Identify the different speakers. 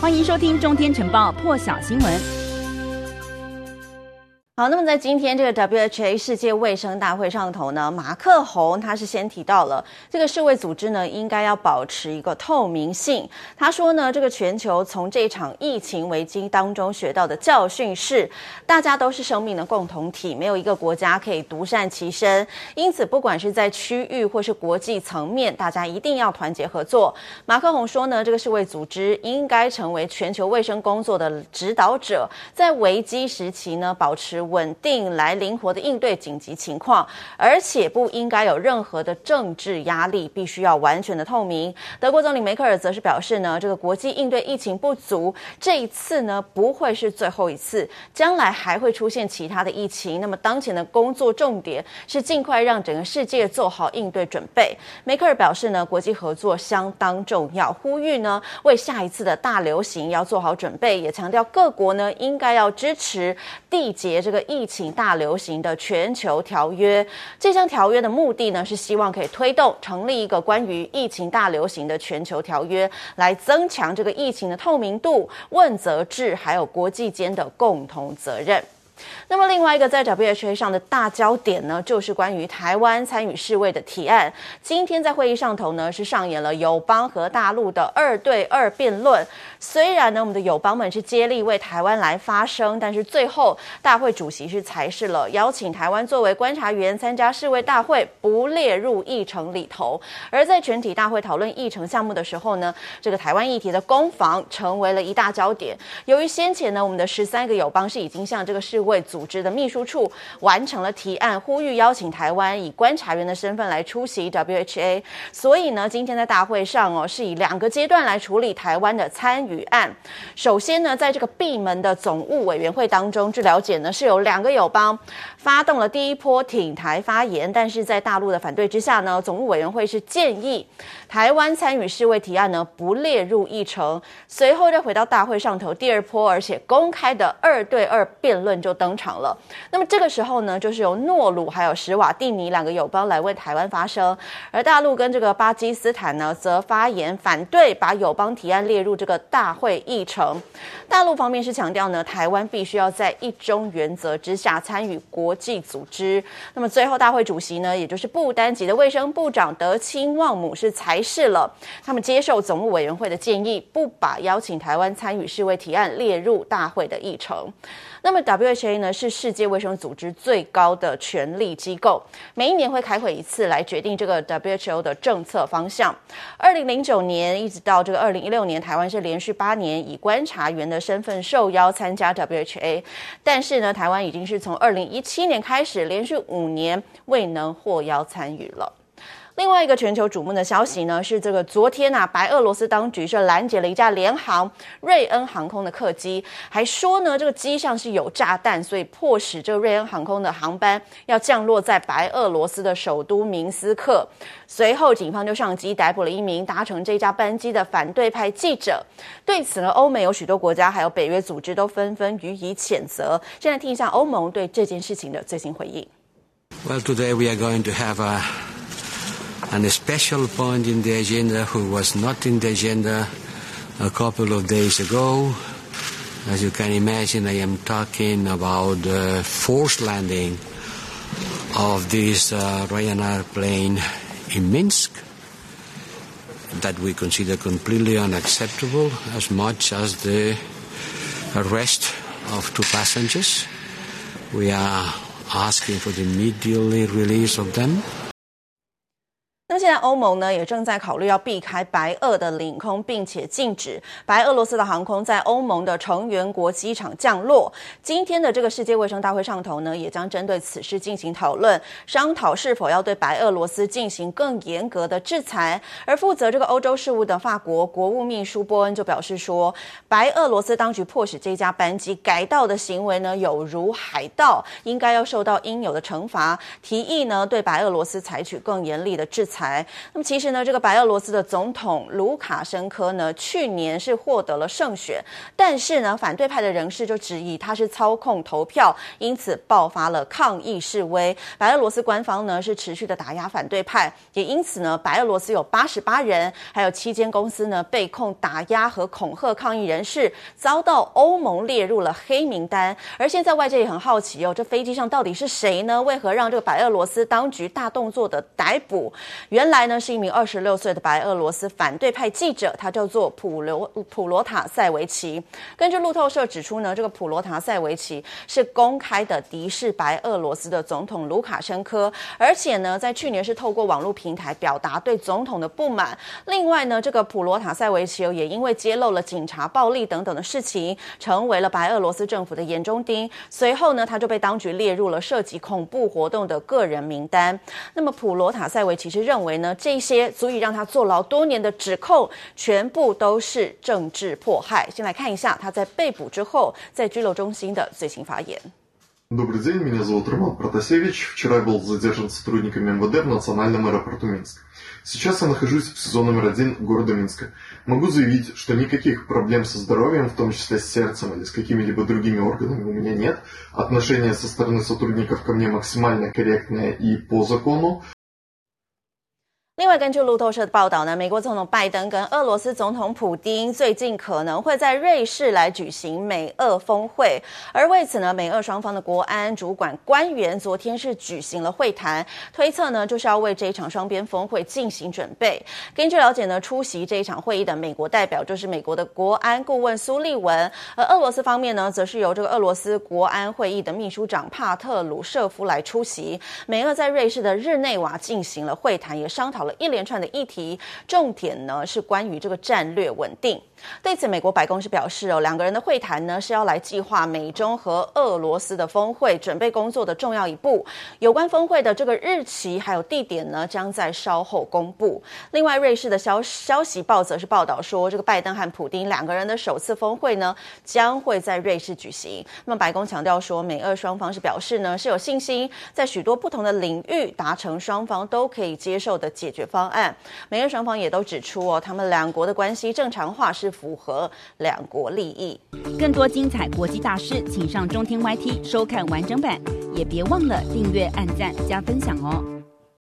Speaker 1: 欢迎收听《中天晨报》破晓新闻。
Speaker 2: 好，那么在今天这个 WHA 世界卫生大会上头呢，马克宏他是先提到了这个世卫组织呢应该要保持一个透明性。他说呢，这个全球从这场疫情危机当中学到的教训是，大家都是生命的共同体，没有一个国家可以独善其身。因此，不管是在区域或是国际层面，大家一定要团结合作。马克宏说呢，这个世卫组织应该成为全球卫生工作的指导者，在危机时期呢保持。稳定来灵活的应对紧急情况，而且不应该有任何的政治压力，必须要完全的透明。德国总理梅克尔则是表示呢，这个国际应对疫情不足，这一次呢不会是最后一次，将来还会出现其他的疫情。那么当前的工作重点是尽快让整个世界做好应对准备。梅克尔表示呢，国际合作相当重要，呼吁呢为下一次的大流行要做好准备，也强调各国呢应该要支持缔结这个。疫情大流行的全球条约，这项条约的目的呢，是希望可以推动成立一个关于疫情大流行的全球条约，来增强这个疫情的透明度、问责制，还有国际间的共同责任。那么另外一个在 WHA 上的大焦点呢，就是关于台湾参与世卫的提案。今天在会议上头呢，是上演了友邦和大陆的二对二辩论。虽然呢，我们的友邦们是接力为台湾来发声，但是最后大会主席是裁示了邀请台湾作为观察员参加世卫大会，不列入议程里头。而在全体大会讨论议程项目的时候呢，这个台湾议题的攻防成为了一大焦点。由于先前呢，我们的十三个友邦是已经向这个世卫为组织的秘书处完成了提案，呼吁邀请台湾以观察员的身份来出席 WHA。所以呢，今天在大会上哦，是以两个阶段来处理台湾的参与案。首先呢，在这个闭门的总务委员会当中，据了解呢，是有两个友邦发动了第一波挺台发言，但是在大陆的反对之下呢，总务委员会是建议台湾参与世卫提案呢不列入议程。随后再回到大会上头，第二波而且公开的二对二辩论就登场了。那么这个时候呢，就是由诺鲁还有史瓦蒂尼两个友邦来为台湾发声，而大陆跟这个巴基斯坦呢，则发言反对把友邦提案列入这个大会议程。大陆方面是强调呢，台湾必须要在一中原则之下参与国际组织。那么最后大会主席呢，也就是不丹籍的卫生部长德清旺姆是裁示了，他们接受总务委员会的建议，不把邀请台湾参与世卫提案列入大会的议程。那么 W H A 呢，是世界卫生组织最高的权力机构，每一年会开会一次来决定这个 WHO 的政策方向。二零零九年一直到这个二零一六年，台湾是连续八年以观察员的身份受邀参加 WHA，但是呢，台湾已经是从二零一七年开始连续五年未能获邀参与了。另外一个全球瞩目的消息呢，是这个昨天啊，白俄罗斯当局是拦截了一架联航瑞恩航空的客机，还说呢，这个机上是有炸弹，所以迫使这个瑞恩航空的航班要降落在白俄罗斯的首都明斯克。随后，警方就上机逮捕了一名搭乘这架班机的反对派记者。对此呢，欧美有许多国家还有北约组织都纷纷予以谴责。现在听一下欧盟对这件事情的最新回应。
Speaker 3: Well, today we are going to have a And a special point in the agenda who was not in the agenda a couple of days ago. As you can imagine, I am talking about the forced landing of this uh, Ryanair plane in Minsk that we consider completely unacceptable as much as the arrest of two passengers. We are asking for the immediate release of them.
Speaker 2: 那现在欧盟呢也正在考虑要避开白俄的领空，并且禁止白俄罗斯的航空在欧盟的成员国机场降落。今天的这个世界卫生大会上头呢，也将针对此事进行讨论，商讨是否要对白俄罗斯进行更严格的制裁。而负责这个欧洲事务的法国国务秘书波恩就表示说，白俄罗斯当局迫使这架班机改道的行为呢，有如海盗，应该要受到应有的惩罚。提议呢，对白俄罗斯采取更严厉的制裁。裁。那么其实呢，这个白俄罗斯的总统卢卡申科呢，去年是获得了胜选，但是呢，反对派的人士就质疑他是操控投票，因此爆发了抗议示威。白俄罗斯官方呢是持续的打压反对派，也因此呢，白俄罗斯有八十八人，还有七间公司呢被控打压和恐吓抗议人士，遭到欧盟列入了黑名单。而现在外界也很好奇哦，这飞机上到底是谁呢？为何让这个白俄罗斯当局大动作的逮捕？原来呢是一名二十六岁的白俄罗斯反对派记者，他叫做普罗普罗塔塞维奇。根据路透社指出呢，这个普罗塔塞维奇是公开的敌视白俄罗斯的总统卢卡申科，而且呢在去年是透过网络平台表达对总统的不满。另外呢，这个普罗塔塞维奇也因为揭露了警察暴力等等的事情，成为了白俄罗斯政府的眼中钉。随后呢，他就被当局列入了涉及恐怖活动的个人名单。那么普罗塔塞维奇是认为呢，这些足以让他坐牢多年的指控，全部都是政治迫害。先来看一下他在被捕之后在拘留中心的最新发言。
Speaker 4: Добрый день, меня зовут Роман Протасевич. Вчера я был задержан сотрудниками МВД в национальном аэропорту Минск. Сейчас я нахожусь в СИЗО номер один города Минска. Могу заявить, что никаких проблем со здоровьем, в том числе с сердцем или с какими-либо другими органами у меня нет. Отношение со стороны сотрудников ко мне максимально корректное и по закону.
Speaker 2: 另外，根据路透社的报道呢，美国总统拜登跟俄罗斯总统普丁最近可能会在瑞士来举行美俄峰会，而为此呢，美俄双方的国安主管官员昨天是举行了会谈，推测呢就是要为这一场双边峰会进行准备。根据了解呢，出席这一场会议的美国代表就是美国的国安顾问苏利文，而俄罗斯方面呢，则是由这个俄罗斯国安会议的秘书长帕特鲁舍夫来出席。美俄在瑞士的日内瓦进行了会谈，也商讨一连串的议题，重点呢是关于这个战略稳定。对此，美国白宫是表示哦，两个人的会谈呢是要来计划美中和俄罗斯的峰会准备工作的重要一步。有关峰会的这个日期还有地点呢，将在稍后公布。另外，瑞士的消消息报则是报道说，这个拜登和普丁两个人的首次峰会呢将会在瑞士举行。那么，白宫强调说，美俄双方是表示呢是有信心在许多不同的领域达成双方都可以接受的解决方案。美俄双方也都指出哦，他们两国的关系正常化是。符合两国利益。
Speaker 1: 更多精彩国际大师，请上中天 YT 收看完整版，也别忘了订阅、按赞、加分享哦。